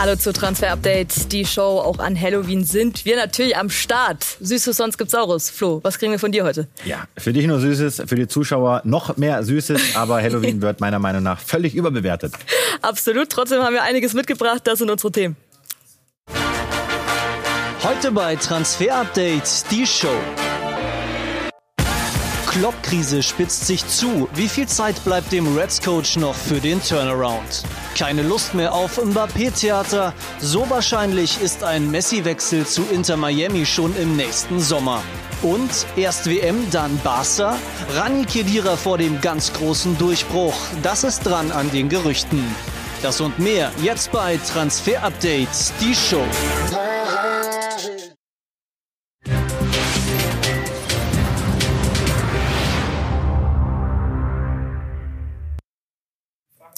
Hallo zu Transfer Update, die Show. Auch an Halloween sind wir natürlich am Start. Süßes, sonst gibt's Saurus. Flo, was kriegen wir von dir heute? Ja, für dich nur Süßes, für die Zuschauer noch mehr Süßes, aber Halloween wird meiner Meinung nach völlig überbewertet. Absolut, trotzdem haben wir einiges mitgebracht. Das sind unsere Themen. Heute bei Transfer Update, die Show. Klopp-Krise spitzt sich zu. Wie viel Zeit bleibt dem Reds-Coach noch für den Turnaround? Keine Lust mehr auf Mbappé-Theater. So wahrscheinlich ist ein Messi-Wechsel zu Inter Miami schon im nächsten Sommer. Und erst WM, dann Barca? Rani Kedira vor dem ganz großen Durchbruch. Das ist dran an den Gerüchten. Das und mehr jetzt bei Transfer Update, die Show.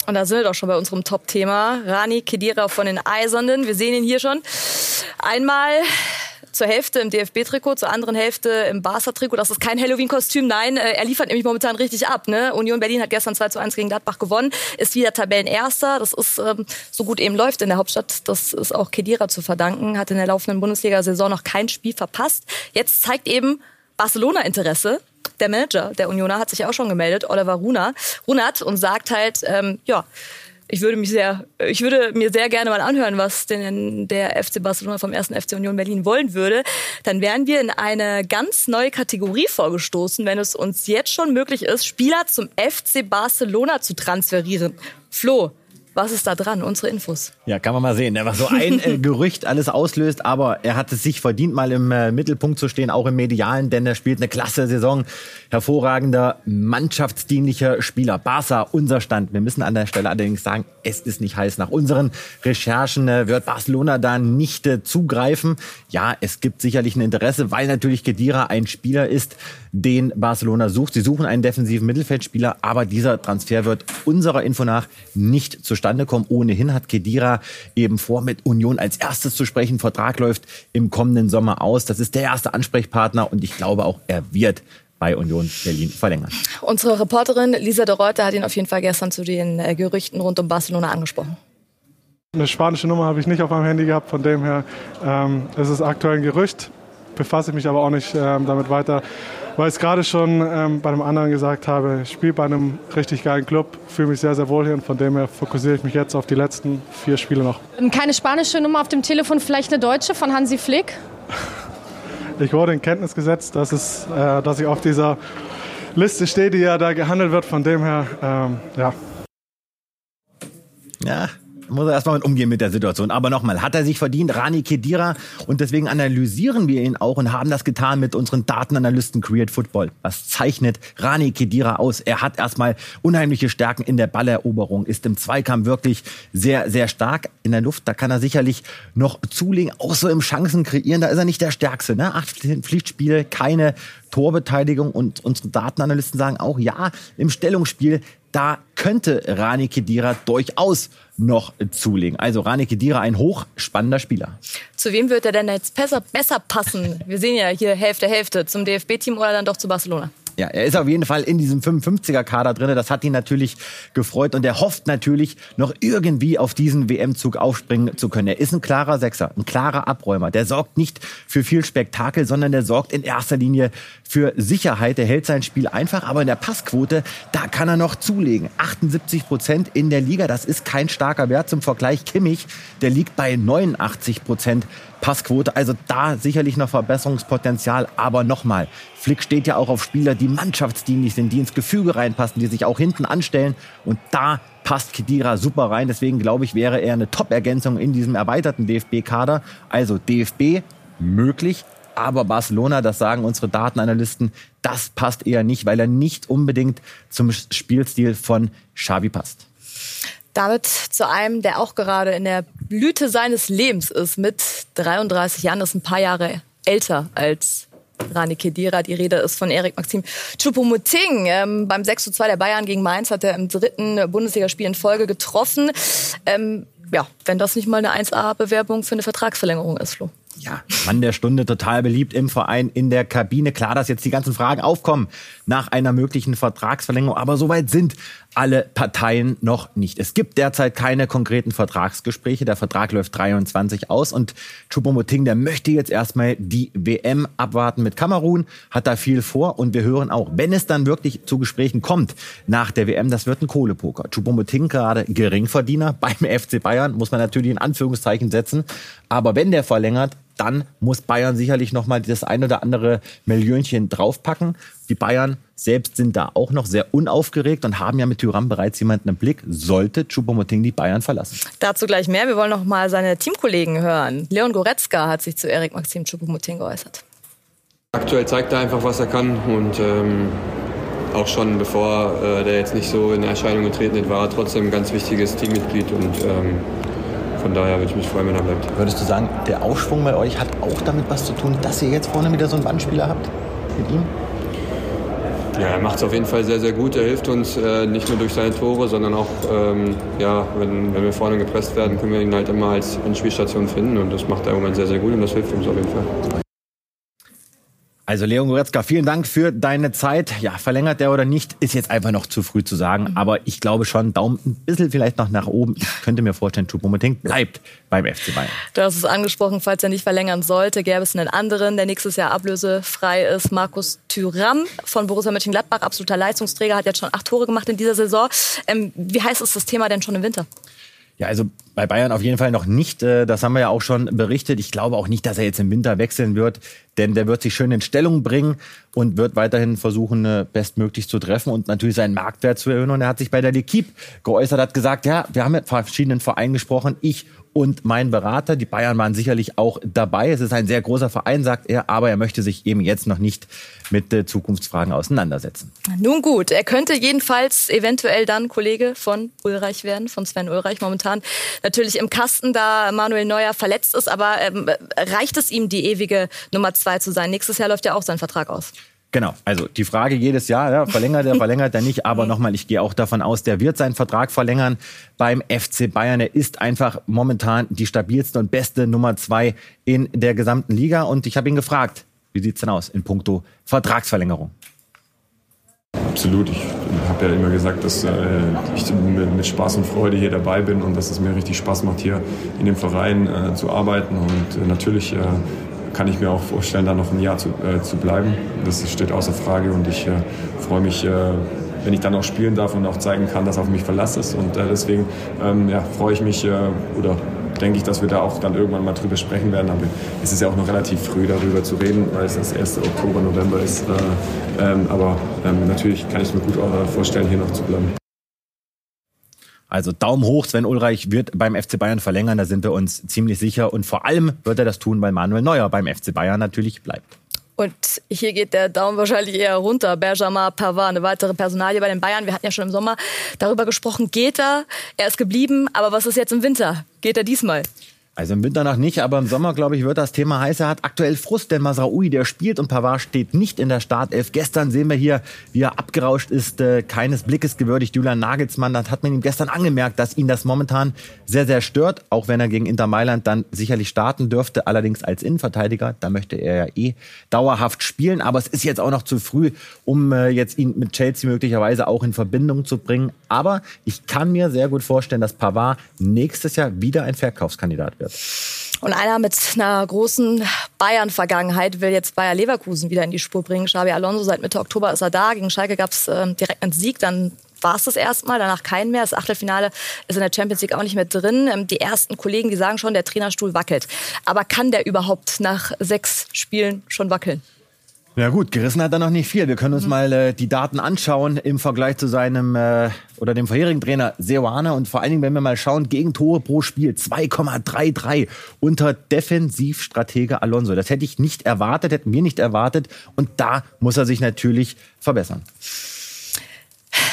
Und da sind wir doch schon bei unserem Top-Thema. Rani Kedira von den Eisernen. Wir sehen ihn hier schon. Einmal zur Hälfte im DFB-Trikot, zur anderen Hälfte im Barca-Trikot. Das ist kein Halloween-Kostüm, nein. Äh, er liefert nämlich momentan richtig ab. Ne? Union Berlin hat gestern 2 zu 1 gegen Gladbach gewonnen, ist wieder Tabellenerster. Das ist ähm, so gut eben läuft in der Hauptstadt. Das ist auch Kedira zu verdanken. Hat in der laufenden Bundesliga-Saison noch kein Spiel verpasst. Jetzt zeigt eben Barcelona Interesse der Manager der Unioner hat sich auch schon gemeldet, Oliver Runa, Runert, und sagt halt, ähm, ja, ich würde mich sehr, ich würde mir sehr gerne mal anhören, was denn der FC Barcelona vom ersten FC Union Berlin wollen würde. Dann wären wir in eine ganz neue Kategorie vorgestoßen, wenn es uns jetzt schon möglich ist, Spieler zum FC Barcelona zu transferieren. Flo, was ist da dran? Unsere Infos. Ja, kann man mal sehen, was so ein äh, Gerücht alles auslöst. Aber er hat es sich verdient, mal im äh, Mittelpunkt zu stehen, auch im Medialen, denn er spielt eine klasse Saison. Hervorragender, mannschaftsdienlicher Spieler. Barca, unser Stand. Wir müssen an der Stelle allerdings sagen, es ist nicht heiß. Nach unseren Recherchen äh, wird Barcelona da nicht äh, zugreifen. Ja, es gibt sicherlich ein Interesse, weil natürlich Kedira ein Spieler ist, den Barcelona sucht. Sie suchen einen defensiven Mittelfeldspieler, aber dieser Transfer wird unserer Info nach nicht zustande zustande kommen. Ohnehin hat Kedira eben vor, mit Union als erstes zu sprechen. Vertrag läuft im kommenden Sommer aus. Das ist der erste Ansprechpartner und ich glaube auch, er wird bei Union Berlin verlängern. Unsere Reporterin Lisa de Reuter hat ihn auf jeden Fall gestern zu den äh, Gerüchten rund um Barcelona angesprochen. Eine spanische Nummer habe ich nicht auf meinem Handy gehabt, von dem her ähm, ist es aktuell ein Gerücht, befasse ich mich aber auch nicht ähm, damit weiter weil ich es gerade schon ähm, bei einem anderen gesagt habe, ich spiele bei einem richtig geilen Club, fühle mich sehr, sehr wohl hier und von dem her fokussiere ich mich jetzt auf die letzten vier Spiele noch. Ähm, keine spanische Nummer auf dem Telefon, vielleicht eine deutsche von Hansi Flick? Ich wurde in Kenntnis gesetzt, dass, es, äh, dass ich auf dieser Liste stehe, die ja da gehandelt wird, von dem her, ähm, ja. Ja, muss er erstmal umgehen mit der Situation. Aber nochmal, hat er sich verdient, Rani Kedira. Und deswegen analysieren wir ihn auch und haben das getan mit unseren Datenanalysten Create Football. Was zeichnet Rani Kedira aus? Er hat erstmal unheimliche Stärken in der Balleroberung, ist im Zweikampf wirklich sehr, sehr stark in der Luft. Da kann er sicherlich noch zulegen, auch so im Chancen kreieren. Da ist er nicht der Stärkste. Ne? Acht Pflichtspiele, keine Torbeteiligung. Und unsere Datenanalysten sagen auch, ja, im Stellungsspiel da könnte Rani Kedira durchaus noch zulegen. Also Rani Kedira, ein hochspannender Spieler. Zu wem wird er denn jetzt besser, besser passen? Wir sehen ja hier Hälfte, Hälfte. Zum DFB-Team oder dann doch zu Barcelona? Ja, er ist auf jeden Fall in diesem 55er-Kader drin. Das hat ihn natürlich gefreut und er hofft natürlich, noch irgendwie auf diesen WM-Zug aufspringen zu können. Er ist ein klarer Sechser, ein klarer Abräumer. Der sorgt nicht für viel Spektakel, sondern der sorgt in erster Linie für Sicherheit. Er hält sein Spiel einfach, aber in der Passquote, da kann er noch zulegen. 78 Prozent in der Liga, das ist kein starker Wert. Zum Vergleich Kimmich, der liegt bei 89 Prozent Passquote. Also da sicherlich noch Verbesserungspotenzial. Aber nochmal, Flick steht ja auch auf Spieler, die mannschaftsdienlich sind, die ins Gefüge reinpassen, die sich auch hinten anstellen. Und da passt Kedira super rein. Deswegen glaube ich, wäre er eine Top-Ergänzung in diesem erweiterten DFB-Kader. Also DFB möglich. Aber Barcelona, das sagen unsere Datenanalysten, das passt eher nicht, weil er nicht unbedingt zum Spielstil von Xavi passt. Damit zu einem, der auch gerade in der Blüte seines Lebens ist, mit 33 Jahren, ist ein paar Jahre älter als Rani Kedira. Die Rede ist von Erik Maxim Choupo-Moting. Ähm, beim 6 zu 2 der Bayern gegen Mainz hat er im dritten Bundesligaspiel in Folge getroffen. Ähm, ja, wenn das nicht mal eine 1A-Bewerbung für eine Vertragsverlängerung ist, Flo. Ja, Mann der Stunde, total beliebt im Verein, in der Kabine. Klar, dass jetzt die ganzen Fragen aufkommen nach einer möglichen Vertragsverlängerung, aber soweit sind alle Parteien noch nicht. Es gibt derzeit keine konkreten Vertragsgespräche. Der Vertrag läuft 23 aus und Choupo-Moting, der möchte jetzt erstmal die WM abwarten mit Kamerun, hat da viel vor und wir hören auch, wenn es dann wirklich zu Gesprächen kommt nach der WM, das wird ein Kohlepoker. Choupo-Moting gerade Geringverdiener beim FC Bayern, muss man natürlich in Anführungszeichen setzen, aber wenn der verlängert, dann muss Bayern sicherlich noch mal das ein oder andere Millionchen draufpacken. Die Bayern selbst sind da auch noch sehr unaufgeregt und haben ja mit Tyram bereits jemanden im Blick, sollte Choupo-Moting die Bayern verlassen. Dazu gleich mehr. Wir wollen noch mal seine Teamkollegen hören. Leon Goretzka hat sich zu Erik Maxim Choupo-Moting geäußert. Aktuell zeigt er einfach, was er kann und ähm, auch schon bevor äh, der jetzt nicht so in Erscheinung getreten ist, war er trotzdem ein ganz wichtiges Teammitglied und ähm, von daher würde ich mich freuen, wenn er bleibt. Würdest du sagen, der Aufschwung bei euch hat auch damit was zu tun, dass ihr jetzt vorne wieder so einen Bandspieler habt mit ihm? Ja, er macht es auf jeden Fall sehr, sehr gut. Er hilft uns äh, nicht nur durch seine Tore, sondern auch, ähm, ja, wenn, wenn wir vorne gepresst werden, können wir ihn halt immer als Anspielstation finden. Und das macht er im Moment sehr, sehr gut und das hilft uns auf jeden Fall. Also Leon Goretzka, vielen Dank für deine Zeit. Ja, verlängert der oder nicht, ist jetzt einfach noch zu früh zu sagen. Mhm. Aber ich glaube schon, Daumen ein bisschen vielleicht noch nach oben. Ich könnte mir vorstellen, Choupo-Moting bleibt beim FC Bayern. Du hast es angesprochen, falls er nicht verlängern sollte, gäbe es einen anderen, der nächstes Jahr ablösefrei ist. Markus Thüram von Borussia Mönchengladbach, absoluter Leistungsträger, hat jetzt schon acht Tore gemacht in dieser Saison. Ähm, wie heiß ist das Thema denn schon im Winter? Ja, also bei Bayern auf jeden Fall noch nicht. Äh, das haben wir ja auch schon berichtet. Ich glaube auch nicht, dass er jetzt im Winter wechseln wird, denn der wird sich schön in Stellung bringen und wird weiterhin versuchen, äh, bestmöglich zu treffen und natürlich seinen Marktwert zu erhöhen. Und er hat sich bei der L'Equipe geäußert, hat gesagt, ja, wir haben mit verschiedenen Vereinen gesprochen. Ich und mein Berater. Die Bayern waren sicherlich auch dabei. Es ist ein sehr großer Verein, sagt er, aber er möchte sich eben jetzt noch nicht mit äh, Zukunftsfragen auseinandersetzen. Nun gut, er könnte jedenfalls eventuell dann Kollege von Ulreich werden, von Sven Ulreich momentan natürlich im Kasten, da Manuel Neuer verletzt ist, aber ähm, reicht es ihm, die ewige Nummer zwei zu sein? Nächstes Jahr läuft ja auch sein Vertrag aus. Genau, also die Frage jedes Jahr, ja, verlängert er, verlängert er nicht, aber nochmal, ich gehe auch davon aus, der wird seinen Vertrag verlängern beim FC Bayern. Er ist einfach momentan die stabilste und beste Nummer zwei in der gesamten Liga und ich habe ihn gefragt, wie sieht's denn aus in puncto Vertragsverlängerung? Absolut. Ich habe ja immer gesagt, dass äh, ich mit, Spaß und Freude hier dabei bin und dass es mir richtig Spaß macht, hier in dem Verein äh, zu arbeiten. Und äh, natürlich äh, kann ich mir auch vorstellen, da noch ein Jahr zu, äh, zu bleiben. Das steht außer Frage und ich äh, freue mich, äh, wenn ich dann auch spielen darf und auch zeigen kann, dass auf mich Verlass ist. Und äh, deswegen ähm, ja, freue ich mich äh, oder denke ich, dass wir da auch dann irgendwann mal drüber sprechen werden. Aber es ist ja auch noch relativ früh darüber zu reden, weil es das 1. Oktober, November ist. Äh, ähm, aber ähm, natürlich kann ich mir gut vorstellen, hier noch zu bleiben. Also Daumen hoch, Sven Ulreich wird beim FC Bayern verlängern, da sind wir uns ziemlich sicher. Und vor allem wird er das tun, weil Manuel Neuer beim FC Bayern natürlich bleibt. Und hier geht der Daumen wahrscheinlich eher runter. Benjamin Pavard, eine weitere Personalie bei den Bayern. Wir hatten ja schon im Sommer darüber gesprochen. Geht er? Er ist geblieben. Aber was ist jetzt im Winter? Geht er diesmal? Also im Winter noch nicht, aber im Sommer, glaube ich, wird das Thema heiß. Er hat aktuell Frust, denn Masraoui, der spielt und Pavard steht nicht in der Startelf. Gestern sehen wir hier, wie er abgerauscht ist, äh, keines Blickes gewürdigt. Julian Nagelsmann, das hat man ihm gestern angemerkt, dass ihn das momentan sehr, sehr stört, auch wenn er gegen Inter Mailand dann sicherlich starten dürfte, allerdings als Innenverteidiger. Da möchte er ja eh dauerhaft spielen, aber es ist jetzt auch noch zu früh, um äh, jetzt ihn mit Chelsea möglicherweise auch in Verbindung zu bringen. Aber ich kann mir sehr gut vorstellen, dass Pavard nächstes Jahr wieder ein Verkaufskandidat wird wird. Und einer mit einer großen Bayern-Vergangenheit will jetzt Bayer Leverkusen wieder in die Spur bringen. Xabi Alonso, seit Mitte Oktober ist er da. Gegen Schalke gab es äh, direkt einen Sieg, dann war es das erstmal, danach kein mehr. Das Achtelfinale ist in der Champions League auch nicht mehr drin. Ähm, die ersten Kollegen, die sagen schon, der Trainerstuhl wackelt. Aber kann der überhaupt nach sechs Spielen schon wackeln? Ja gut, gerissen hat er noch nicht viel. Wir können uns mhm. mal äh, die Daten anschauen im Vergleich zu seinem äh, oder dem vorherigen Trainer Seoane und vor allen Dingen, wenn wir mal schauen, gegen Tore pro Spiel 2,33 unter Defensivstratege Alonso. Das hätte ich nicht erwartet, hätten wir nicht erwartet und da muss er sich natürlich verbessern.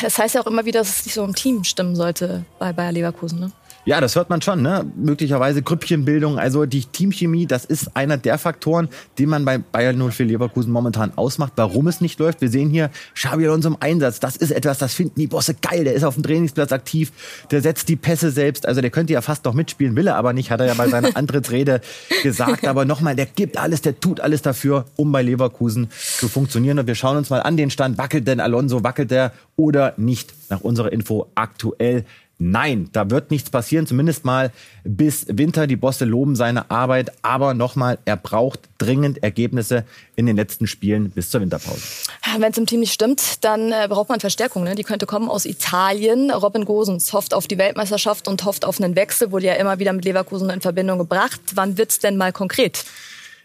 Es heißt ja auch immer wieder, dass es nicht so im Team stimmen sollte bei Bayer Leverkusen, ne? Ja, das hört man schon, ne? Möglicherweise Grüppchenbildung, also die Teamchemie, das ist einer der Faktoren, den man bei Bayern 04 Leverkusen momentan ausmacht, warum es nicht läuft. Wir sehen hier Xabi Alonso im Einsatz. Das ist etwas, das finden die Bosse geil. Der ist auf dem Trainingsplatz aktiv, der setzt die Pässe selbst. Also der könnte ja fast noch mitspielen, will er aber nicht, hat er ja bei seiner Antrittsrede gesagt. Aber nochmal, der gibt alles, der tut alles dafür, um bei Leverkusen zu funktionieren. Und wir schauen uns mal an den Stand. Wackelt denn Alonso, wackelt der oder nicht? Nach unserer Info aktuell Nein, da wird nichts passieren, zumindest mal bis Winter. Die Bosse loben seine Arbeit, aber nochmal, er braucht dringend Ergebnisse in den letzten Spielen bis zur Winterpause. Wenn es im Team nicht stimmt, dann äh, braucht man Verstärkung. Ne? Die könnte kommen aus Italien. Robin Gosens hofft auf die Weltmeisterschaft und hofft auf einen Wechsel, wurde ja immer wieder mit Leverkusen in Verbindung gebracht. Wann wird's denn mal konkret?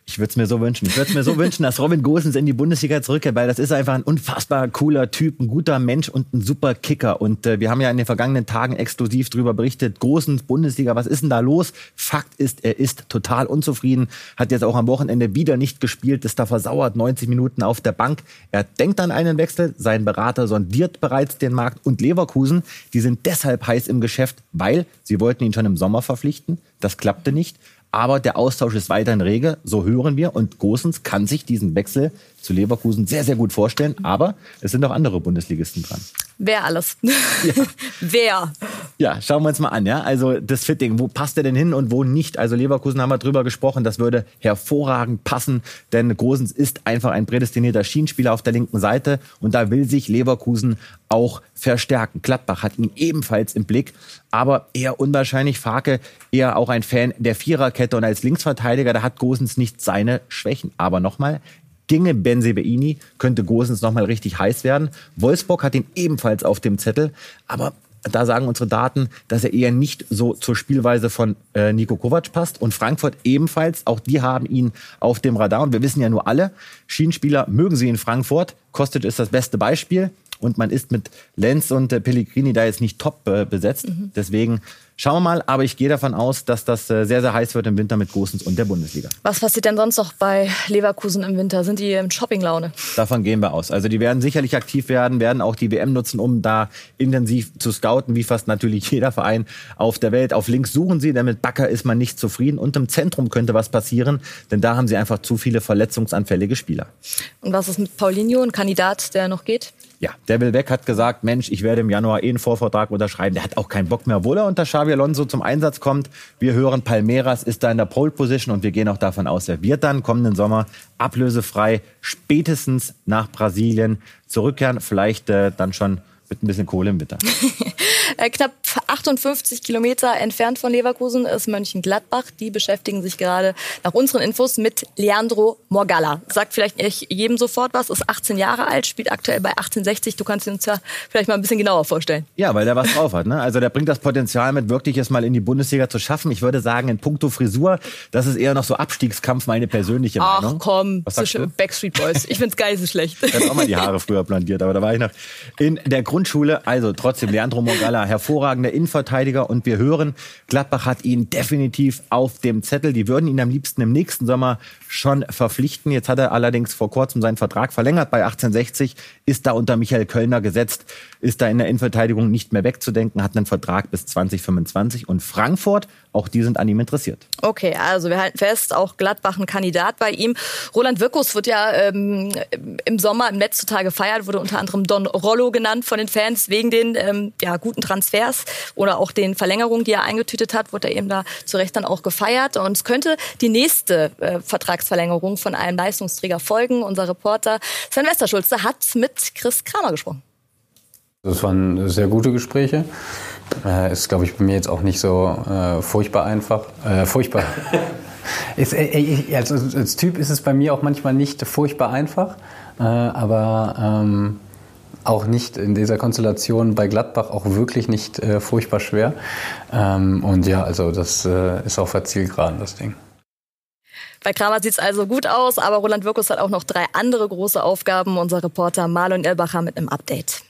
Ich würde es mir so wünschen. Ich würde es mir so wünschen, dass Robin Gosens in die Bundesliga zurückkehrt, weil das ist einfach ein unfassbar cooler Typ, ein guter Mensch und ein super Kicker. Und äh, wir haben ja in den vergangenen Tagen exklusiv darüber berichtet. Gosens, Bundesliga, was ist denn da los? Fakt ist, er ist total unzufrieden, hat jetzt auch am Wochenende wieder nicht gespielt, ist da versauert, 90 Minuten auf der Bank. Er denkt an einen Wechsel, sein Berater sondiert bereits den Markt und Leverkusen, die sind deshalb heiß im Geschäft, weil sie wollten ihn schon im Sommer verpflichten. Das klappte nicht. Aber der Austausch ist weiterhin rege, so hören wir. Und Gosens kann sich diesen Wechsel zu Leverkusen sehr, sehr gut vorstellen. Aber es sind auch andere Bundesligisten dran. Wer alles? Ja. Wer? Ja, schauen wir uns mal an. Ja? Also das Fitting, wo passt er denn hin und wo nicht? Also Leverkusen haben wir drüber gesprochen, das würde hervorragend passen, denn Gosens ist einfach ein prädestinierter Schienenspieler auf der linken Seite und da will sich Leverkusen auch verstärken. Gladbach hat ihn ebenfalls im Blick, aber eher unwahrscheinlich. Farke eher auch ein Fan der Viererkette und als Linksverteidiger, da hat Gosens nicht seine Schwächen. Aber nochmal, ginge Benzebeini, könnte Gosens nochmal richtig heiß werden. Wolfsburg hat ihn ebenfalls auf dem Zettel, aber da sagen unsere Daten, dass er eher nicht so zur Spielweise von äh, Nico Kovac passt. Und Frankfurt ebenfalls, auch die haben ihn auf dem Radar. Und wir wissen ja nur alle, Schienenspieler mögen sie in Frankfurt. Kostic ist das beste Beispiel. Und man ist mit Lenz und äh, Pellegrini da jetzt nicht top äh, besetzt. Mhm. Deswegen Schauen wir mal, aber ich gehe davon aus, dass das äh, sehr, sehr heiß wird im Winter mit Gosens und der Bundesliga. Was passiert denn sonst noch bei Leverkusen im Winter? Sind die in Shoppinglaune? Davon gehen wir aus. Also die werden sicherlich aktiv werden, werden auch die WM nutzen, um da intensiv zu scouten, wie fast natürlich jeder Verein auf der Welt. Auf links suchen sie, denn mit Bakker ist man nicht zufrieden. Und im Zentrum könnte was passieren, denn da haben sie einfach zu viele verletzungsanfällige Spieler. Und was ist mit Paulinho, ein Kandidat, der noch geht? Ja, der will weg, hat gesagt, Mensch, ich werde im Januar eh einen Vorvertrag unterschreiben. Der hat auch keinen Bock mehr, obwohl er unter Xavi Alonso zum Einsatz kommt. Wir hören, Palmeiras ist da in der Pole Position und wir gehen auch davon aus, er wird dann kommenden Sommer ablösefrei spätestens nach Brasilien zurückkehren. Vielleicht äh, dann schon mit ein bisschen Kohle im Winter. Äh, knapp 58 Kilometer entfernt von Leverkusen ist Mönchengladbach. Die beschäftigen sich gerade nach unseren Infos mit Leandro Morgalla. Sagt vielleicht nicht jedem sofort was, ist 18 Jahre alt, spielt aktuell bei 1860. Du kannst ihn uns ja vielleicht mal ein bisschen genauer vorstellen. Ja, weil der was drauf hat. Ne? Also der bringt das Potenzial mit, wirklich es mal in die Bundesliga zu schaffen. Ich würde sagen, in puncto Frisur, das ist eher noch so Abstiegskampf, meine persönliche Ach, Meinung. Ach komm, was sagst du? Backstreet Boys. Ich find's geil, so schlecht. Ich hatte auch mal die Haare früher plantiert, aber da war ich noch in der Grundschule. Also trotzdem, Leandro Morgalla, hervorragender Innenverteidiger und wir hören, Gladbach hat ihn definitiv auf dem Zettel. Die würden ihn am liebsten im nächsten Sommer schon verpflichten. Jetzt hat er allerdings vor kurzem seinen Vertrag verlängert bei 1860, ist da unter Michael Kölner gesetzt, ist da in der Innenverteidigung nicht mehr wegzudenken, hat einen Vertrag bis 2025 und Frankfurt, auch die sind an ihm interessiert. Okay, also wir halten fest, auch Gladbach ein Kandidat bei ihm. Roland Wirkus wird ja ähm, im Sommer im Netz total gefeiert, wurde unter anderem Don Rollo genannt von den Fans wegen den ähm, ja, guten Transfers oder auch den Verlängerungen, die er eingetütet hat, wurde er eben da zu Recht dann auch gefeiert. Und es könnte die nächste äh, Vertragsverlängerung von einem Leistungsträger folgen. Unser Reporter Sven Westerschulze hat mit Chris Kramer gesprochen. Das waren sehr gute Gespräche. Äh, ist, glaube ich, bei mir jetzt auch nicht so äh, furchtbar einfach. Äh, furchtbar. ist, äh, als, als, Typ ist es bei mir auch manchmal nicht furchtbar einfach, äh, aber ähm, auch nicht in dieser Konstellation bei Gladbach auch wirklich nicht äh, furchtbar schwer. Ähm, und ja, also das ist auf der Zielgeraden, das Ding. Bei Kramer sieht es also gut aus, aber Roland Wirkus hat auch noch drei andere große Aufgaben. Unser Reporter Marlon Elbacher mit einem Update.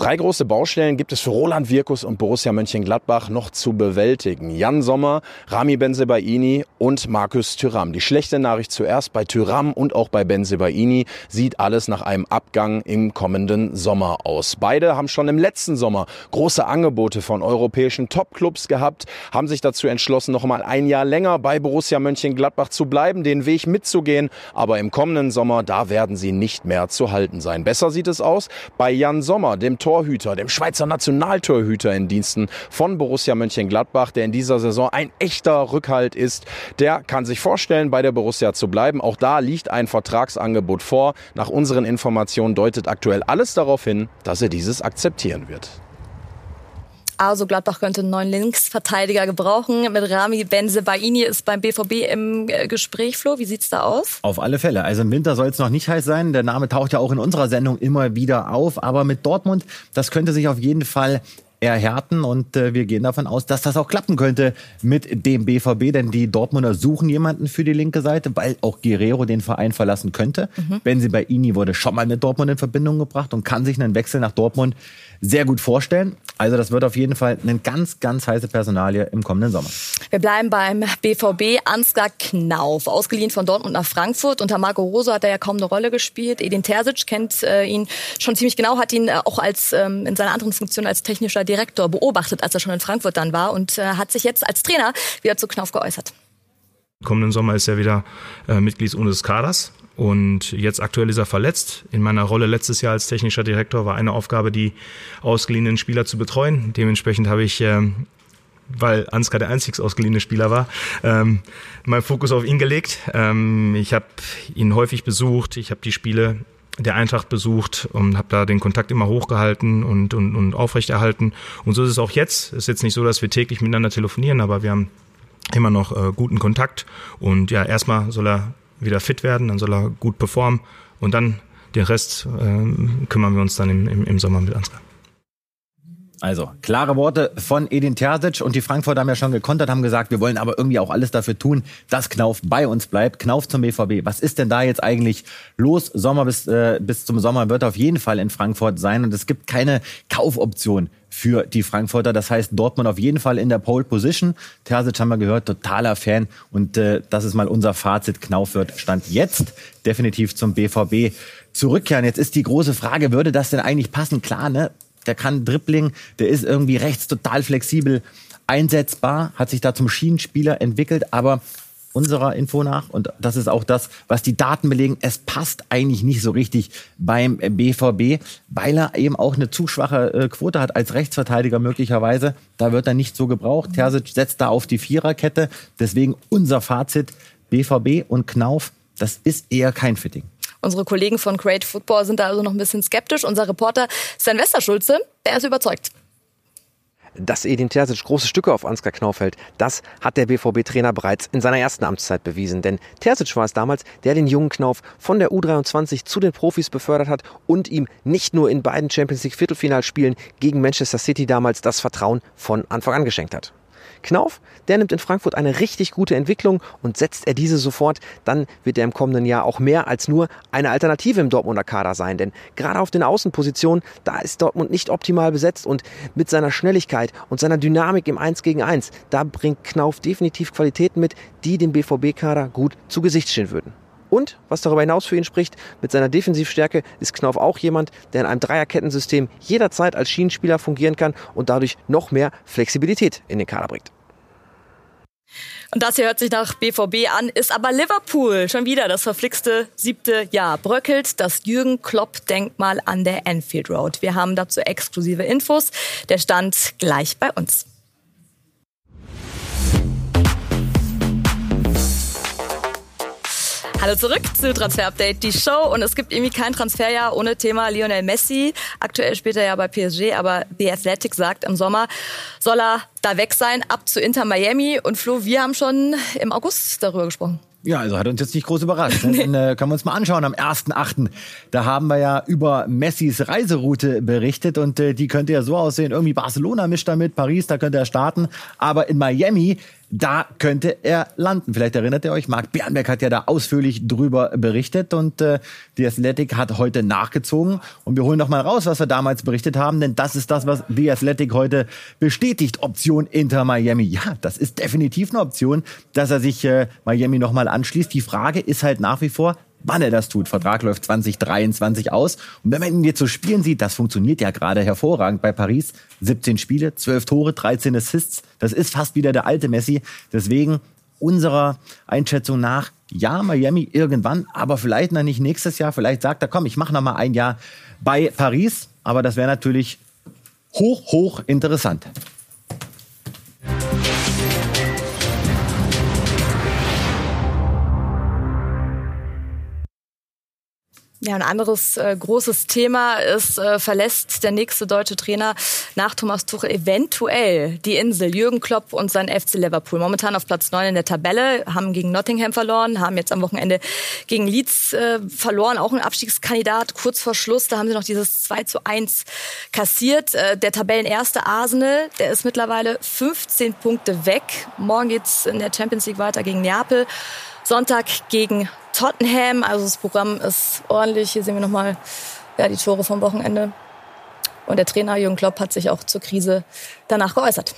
Drei große Baustellen gibt es für Roland Wirkus und Borussia Mönchengladbach noch zu bewältigen. Jan Sommer, Rami Benzebaini und Markus Thüram. Die schlechte Nachricht zuerst bei Thüram und auch bei Benzebaini sieht alles nach einem Abgang im kommenden Sommer aus. Beide haben schon im letzten Sommer große Angebote von europäischen Topclubs gehabt, haben sich dazu entschlossen, noch mal ein Jahr länger bei Borussia Mönchengladbach zu bleiben, den Weg mitzugehen. Aber im kommenden Sommer, da werden sie nicht mehr zu halten sein. Besser sieht es aus bei Jan Sommer, dem Torhüter, dem Schweizer Nationaltorhüter in Diensten von Borussia Mönchengladbach, der in dieser Saison ein echter Rückhalt ist. Der kann sich vorstellen, bei der Borussia zu bleiben. Auch da liegt ein Vertragsangebot vor. Nach unseren Informationen deutet aktuell alles darauf hin, dass er dieses akzeptieren wird. Also Gladbach könnte einen neuen Linksverteidiger gebrauchen. Mit Rami Benzebaini ist beim BVB im äh, Gespräch, Flo. Wie sieht's da aus? Auf alle Fälle. Also im Winter soll es noch nicht heiß sein. Der Name taucht ja auch in unserer Sendung immer wieder auf. Aber mit Dortmund, das könnte sich auf jeden Fall erhärten und äh, wir gehen davon aus, dass das auch klappen könnte mit dem BVB, denn die Dortmunder suchen jemanden für die linke Seite, weil auch Guerrero den Verein verlassen könnte. Mhm. Benzibaini wurde schon mal mit Dortmund in Verbindung gebracht und kann sich einen Wechsel nach Dortmund sehr gut vorstellen. Also das wird auf jeden Fall eine ganz, ganz heiße Personalie im kommenden Sommer. Wir bleiben beim BVB. Ansgar Knauf, ausgeliehen von Dortmund nach Frankfurt. Unter Marco Rose hat er ja kaum eine Rolle gespielt. Edin Terzic kennt äh, ihn schon ziemlich genau, hat ihn äh, auch als ähm, in seiner anderen Funktion als technischer Direktor beobachtet, als er schon in Frankfurt dann war und äh, hat sich jetzt als Trainer wieder zu Knauf geäußert. Kommenden Sommer ist er wieder äh, Mitglied unseres Kaders und jetzt aktuell ist er verletzt. In meiner Rolle letztes Jahr als technischer Direktor war eine Aufgabe, die ausgeliehenen Spieler zu betreuen. Dementsprechend habe ich ähm, weil Ansgar der einzig ausgeliehene Spieler war, ähm, meinen Fokus auf ihn gelegt. Ähm, ich habe ihn häufig besucht, ich habe die Spiele der Eintracht besucht und habe da den Kontakt immer hochgehalten und, und, und aufrechterhalten. Und so ist es auch jetzt. Es ist jetzt nicht so, dass wir täglich miteinander telefonieren, aber wir haben immer noch äh, guten Kontakt. Und ja, erstmal soll er wieder fit werden, dann soll er gut performen und dann den Rest äh, kümmern wir uns dann im, im, im Sommer mit Ansgar. Also, klare Worte von Edin Terzic und die Frankfurter haben ja schon gekontert, haben gesagt, wir wollen aber irgendwie auch alles dafür tun, dass Knauf bei uns bleibt. Knauf zum BVB. Was ist denn da jetzt eigentlich los? Sommer bis, äh, bis zum Sommer wird auf jeden Fall in Frankfurt sein und es gibt keine Kaufoption für die Frankfurter. Das heißt, Dortmund auf jeden Fall in der Pole Position. Terzic haben wir gehört, totaler Fan und äh, das ist mal unser Fazit. Knauf wird Stand jetzt definitiv zum BVB zurückkehren. Jetzt ist die große Frage, würde das denn eigentlich passen? Klar, ne? Der kann Dribbling, der ist irgendwie rechts total flexibel einsetzbar, hat sich da zum Schienenspieler entwickelt, aber unserer Info nach, und das ist auch das, was die Daten belegen, es passt eigentlich nicht so richtig beim BVB, weil er eben auch eine zu schwache äh, Quote hat als Rechtsverteidiger möglicherweise. Da wird er nicht so gebraucht. Terzic setzt da auf die Viererkette. Deswegen unser Fazit, BVB und Knauf, das ist eher kein Fitting. Unsere Kollegen von Great Football sind da also noch ein bisschen skeptisch. Unser Reporter Sven Westerschulze, der ist überzeugt. Dass Edin Terzic große Stücke auf Ansgar Knauf hält, das hat der BVB-Trainer bereits in seiner ersten Amtszeit bewiesen. Denn Terzic war es damals, der den jungen Knauf von der U23 zu den Profis befördert hat und ihm nicht nur in beiden Champions League Viertelfinalspielen gegen Manchester City damals das Vertrauen von Anfang an geschenkt hat. Knauf, der nimmt in Frankfurt eine richtig gute Entwicklung und setzt er diese sofort, dann wird er im kommenden Jahr auch mehr als nur eine Alternative im Dortmunder Kader sein. Denn gerade auf den Außenpositionen, da ist Dortmund nicht optimal besetzt und mit seiner Schnelligkeit und seiner Dynamik im 1 gegen 1, da bringt Knauf definitiv Qualitäten mit, die dem BVB-Kader gut zu Gesicht stehen würden. Und, was darüber hinaus für ihn spricht, mit seiner Defensivstärke ist Knauf auch jemand, der in einem Dreierkettensystem jederzeit als Schienenspieler fungieren kann und dadurch noch mehr Flexibilität in den Kader bringt. Und das hier hört sich nach BVB an, ist aber Liverpool schon wieder das verflixte siebte Jahr. Bröckelt das Jürgen Klopp-Denkmal an der Enfield Road. Wir haben dazu exklusive Infos. Der stand gleich bei uns. Hallo zurück zu Transfer Update, die Show. Und es gibt irgendwie kein Transferjahr ohne Thema Lionel Messi. Aktuell spielt er ja bei PSG, aber The Athletic sagt, im Sommer soll er da weg sein, ab zu Inter Miami. Und Flo, wir haben schon im August darüber gesprochen. Ja, also hat uns jetzt nicht groß überrascht. nee. Dann äh, können wir uns mal anschauen am 1.8. Da haben wir ja über Messis Reiseroute berichtet und äh, die könnte ja so aussehen, irgendwie Barcelona mischt damit, Paris, da könnte er starten. Aber in Miami da könnte er landen. Vielleicht erinnert ihr euch, Marc Bernberg hat ja da ausführlich drüber berichtet und äh, die Athletic hat heute nachgezogen. Und wir holen noch mal raus, was wir damals berichtet haben, denn das ist das, was die Athletic heute bestätigt. Option Inter Miami. Ja, das ist definitiv eine Option, dass er sich äh, Miami noch mal anschließt. Die Frage ist halt nach wie vor, wann er das tut. Vertrag läuft 2023 aus. Und wenn man ihn jetzt so spielen sieht, das funktioniert ja gerade hervorragend bei Paris. 17 Spiele, 12 Tore, 13 Assists. Das ist fast wieder der alte Messi. Deswegen unserer Einschätzung nach, ja, Miami irgendwann, aber vielleicht noch nicht nächstes Jahr. Vielleicht sagt er, komm, ich mache noch mal ein Jahr bei Paris. Aber das wäre natürlich hoch, hoch interessant. Ja, ein anderes äh, großes Thema ist, äh, verlässt der nächste deutsche Trainer nach Thomas Tuchel eventuell die Insel. Jürgen Klopp und sein FC Liverpool. Momentan auf Platz 9 in der Tabelle, haben gegen Nottingham verloren, haben jetzt am Wochenende gegen Leeds äh, verloren, auch ein Abstiegskandidat kurz vor Schluss. Da haben sie noch dieses 2 zu 1 kassiert. Äh, der Tabellenerste Arsenal, der ist mittlerweile 15 Punkte weg. Morgen geht's in der Champions League weiter gegen Neapel. Sonntag gegen Tottenham. Also das Programm ist ordentlich. Hier sehen wir nochmal ja, die Tore vom Wochenende. Und der Trainer Jürgen Klopp hat sich auch zur Krise danach geäußert.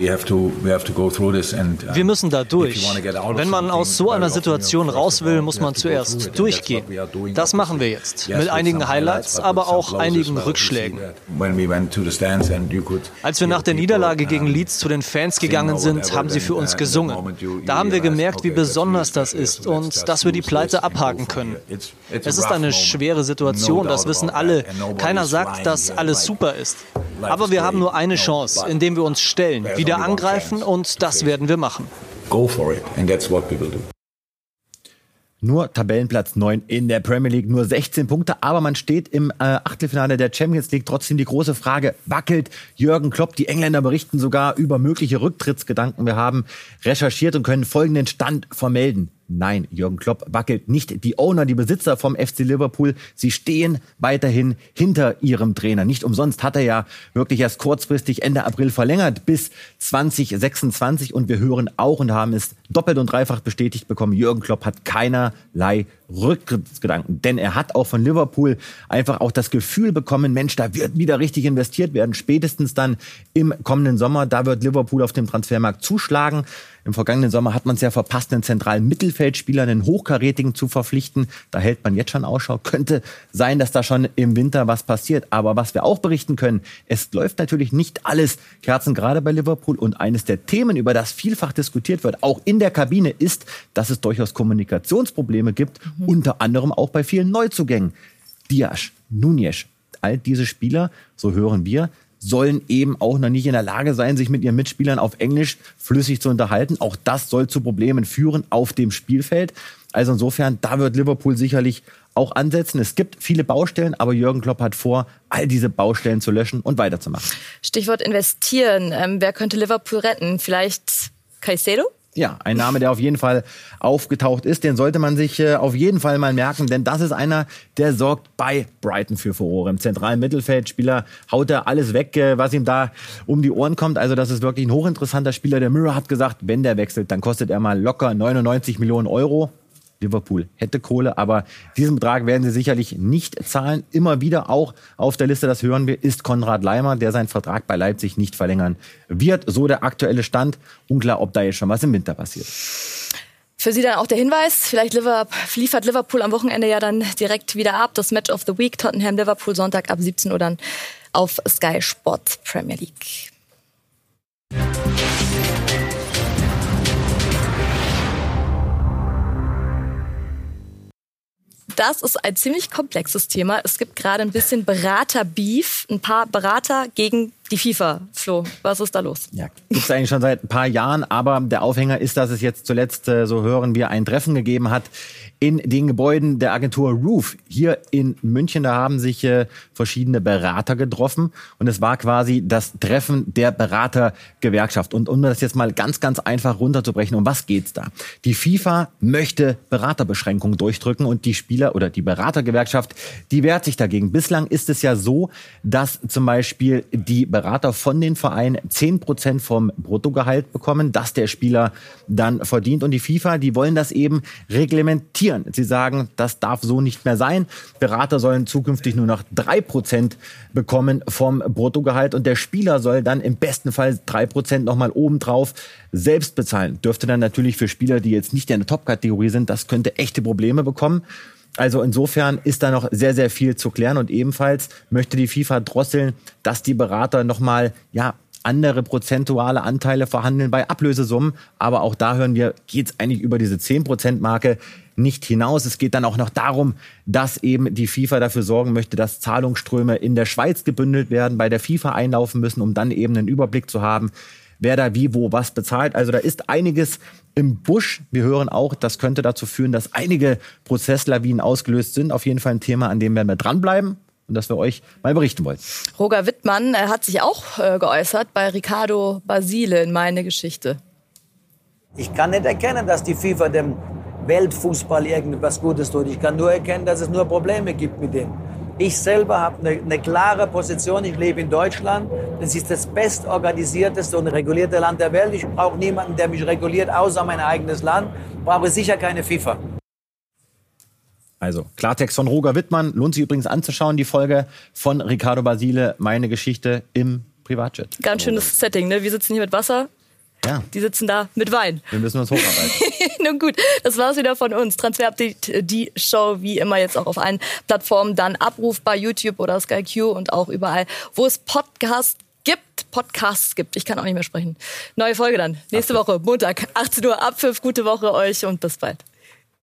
Wir müssen da durch. Wenn man aus so einer Situation raus will, muss man zuerst durchgehen. Das machen wir jetzt. Mit einigen Highlights, aber auch einigen Rückschlägen. Als wir nach der Niederlage gegen Leeds zu den Fans gegangen sind, haben sie für uns gesungen. Da haben wir gemerkt, wie besonders das ist und dass wir die Pleite abhaken können. Es ist eine schwere Situation, das wissen alle. Keiner sagt, dass alles super ist. Aber wir haben nur eine Chance, indem wir uns stellen, wieder angreifen und das werden wir machen. Go for it and that's what we will do. Nur Tabellenplatz 9 in der Premier League, nur 16 Punkte, aber man steht im äh, Achtelfinale der Champions League. Trotzdem die große Frage, wackelt Jürgen Klopp? Die Engländer berichten sogar über mögliche Rücktrittsgedanken. Wir haben recherchiert und können folgenden Stand vermelden. Nein, Jürgen Klopp wackelt nicht. Die Owner, die Besitzer vom FC Liverpool, sie stehen weiterhin hinter ihrem Trainer. Nicht umsonst hat er ja wirklich erst kurzfristig Ende April verlängert bis 2026 und wir hören auch und haben es doppelt und dreifach bestätigt bekommen. Jürgen Klopp hat keinerlei Rücktrittsgedanken, denn er hat auch von Liverpool einfach auch das Gefühl bekommen, Mensch, da wird wieder richtig investiert werden. Spätestens dann im kommenden Sommer, da wird Liverpool auf dem Transfermarkt zuschlagen. Im vergangenen Sommer hat man es ja verpasst, einen zentralen Mittelfeldspieler, einen hochkarätigen zu verpflichten. Da hält man jetzt schon Ausschau. Könnte sein, dass da schon im Winter was passiert. Aber was wir auch berichten können, es läuft natürlich nicht alles Kerzen gerade bei Liverpool. Und eines der Themen, über das vielfach diskutiert wird, auch in der Kabine, ist, dass es durchaus Kommunikationsprobleme gibt, mhm. unter anderem auch bei vielen Neuzugängen. Diaz, Nunez, all diese Spieler, so hören wir, sollen eben auch noch nicht in der Lage sein, sich mit ihren Mitspielern auf Englisch flüssig zu unterhalten. Auch das soll zu Problemen führen auf dem Spielfeld. Also insofern, da wird Liverpool sicherlich auch ansetzen. Es gibt viele Baustellen, aber Jürgen Klopp hat vor, all diese Baustellen zu löschen und weiterzumachen. Stichwort investieren. Ähm, wer könnte Liverpool retten? Vielleicht Caicedo? Ja, ein Name, der auf jeden Fall aufgetaucht ist, den sollte man sich äh, auf jeden Fall mal merken, denn das ist einer, der sorgt bei Brighton für Furore. Im zentralen Mittelfeldspieler haut er alles weg, äh, was ihm da um die Ohren kommt. Also das ist wirklich ein hochinteressanter Spieler. Der Mirror hat gesagt, wenn der wechselt, dann kostet er mal locker 99 Millionen Euro. Liverpool hätte Kohle, aber diesen Betrag werden sie sicherlich nicht zahlen. Immer wieder auch auf der Liste, das hören wir, ist Konrad Leimer, der seinen Vertrag bei Leipzig nicht verlängern wird. So der aktuelle Stand. Unklar, ob da jetzt schon was im Winter passiert. Für Sie dann auch der Hinweis, vielleicht liefert Liverpool am Wochenende ja dann direkt wieder ab. Das Match of the Week, Tottenham Liverpool Sonntag ab 17 Uhr dann auf Sky Sport Premier League. Das ist ein ziemlich komplexes Thema. Es gibt gerade ein bisschen Berater-Beef, ein paar Berater gegen die FIFA, Flo, was ist da los? Ja, gibt es eigentlich schon seit ein paar Jahren, aber der Aufhänger ist, dass es jetzt zuletzt, äh, so hören wir, ein Treffen gegeben hat in den Gebäuden der Agentur Roof hier in München. Da haben sich äh, verschiedene Berater getroffen und es war quasi das Treffen der Beratergewerkschaft. Und um das jetzt mal ganz, ganz einfach runterzubrechen, um was geht's da? Die FIFA möchte Beraterbeschränkungen durchdrücken und die Spieler oder die Beratergewerkschaft, die wehrt sich dagegen. Bislang ist es ja so, dass zum Beispiel die Berater von den Vereinen zehn Prozent vom Bruttogehalt bekommen, das der Spieler dann verdient. Und die FIFA, die wollen das eben reglementieren. Sie sagen, das darf so nicht mehr sein. Berater sollen zukünftig nur noch drei Prozent bekommen vom Bruttogehalt und der Spieler soll dann im besten Fall drei Prozent nochmal obendrauf selbst bezahlen. Dürfte dann natürlich für Spieler, die jetzt nicht in der Top-Kategorie sind, das könnte echte Probleme bekommen. Also insofern ist da noch sehr, sehr viel zu klären und ebenfalls möchte die FIFA drosseln, dass die Berater nochmal, ja, andere prozentuale Anteile verhandeln bei Ablösesummen. Aber auch da hören wir, geht es eigentlich über diese 10%-Marke nicht hinaus. Es geht dann auch noch darum, dass eben die FIFA dafür sorgen möchte, dass Zahlungsströme in der Schweiz gebündelt werden, bei der FIFA einlaufen müssen, um dann eben einen Überblick zu haben, wer da wie, wo, was bezahlt. Also da ist einiges im Busch. Wir hören auch, das könnte dazu führen, dass einige Prozesslawinen ausgelöst sind. Auf jeden Fall ein Thema, an dem werden wir dranbleiben und das wir euch mal berichten wollen. Roger Wittmann er hat sich auch äh, geäußert bei Ricardo Basile in meine Geschichte. Ich kann nicht erkennen, dass die FIFA dem Weltfußball irgendwas Gutes tut. Ich kann nur erkennen, dass es nur Probleme gibt mit denen. Ich selber habe eine, eine, klare Position. Ich lebe in Deutschland. Es ist das bestorganisierteste und regulierte Land der Welt. Ich brauche niemanden, der mich reguliert, außer mein eigenes Land. Ich brauche sicher keine FIFA. Also Klartext von Roger Wittmann. Lohnt sich übrigens anzuschauen, die Folge von Ricardo Basile, meine Geschichte im Privatjet. Ganz schönes Setting, ne? Wir sitzen hier mit Wasser. Ja. Die sitzen da mit Wein. Wir müssen uns hocharbeiten. Nun gut, das war's wieder von uns. Transfer Update, die Show, wie immer jetzt auch auf allen Plattformen dann abrufbar, YouTube oder Sky Q und auch überall, wo es Podcasts gibt. Podcasts gibt. Ich kann auch nicht mehr sprechen. Neue Folge dann. Nächste Woche, Montag, 18 Uhr, ab 5. Gute Woche euch und bis bald.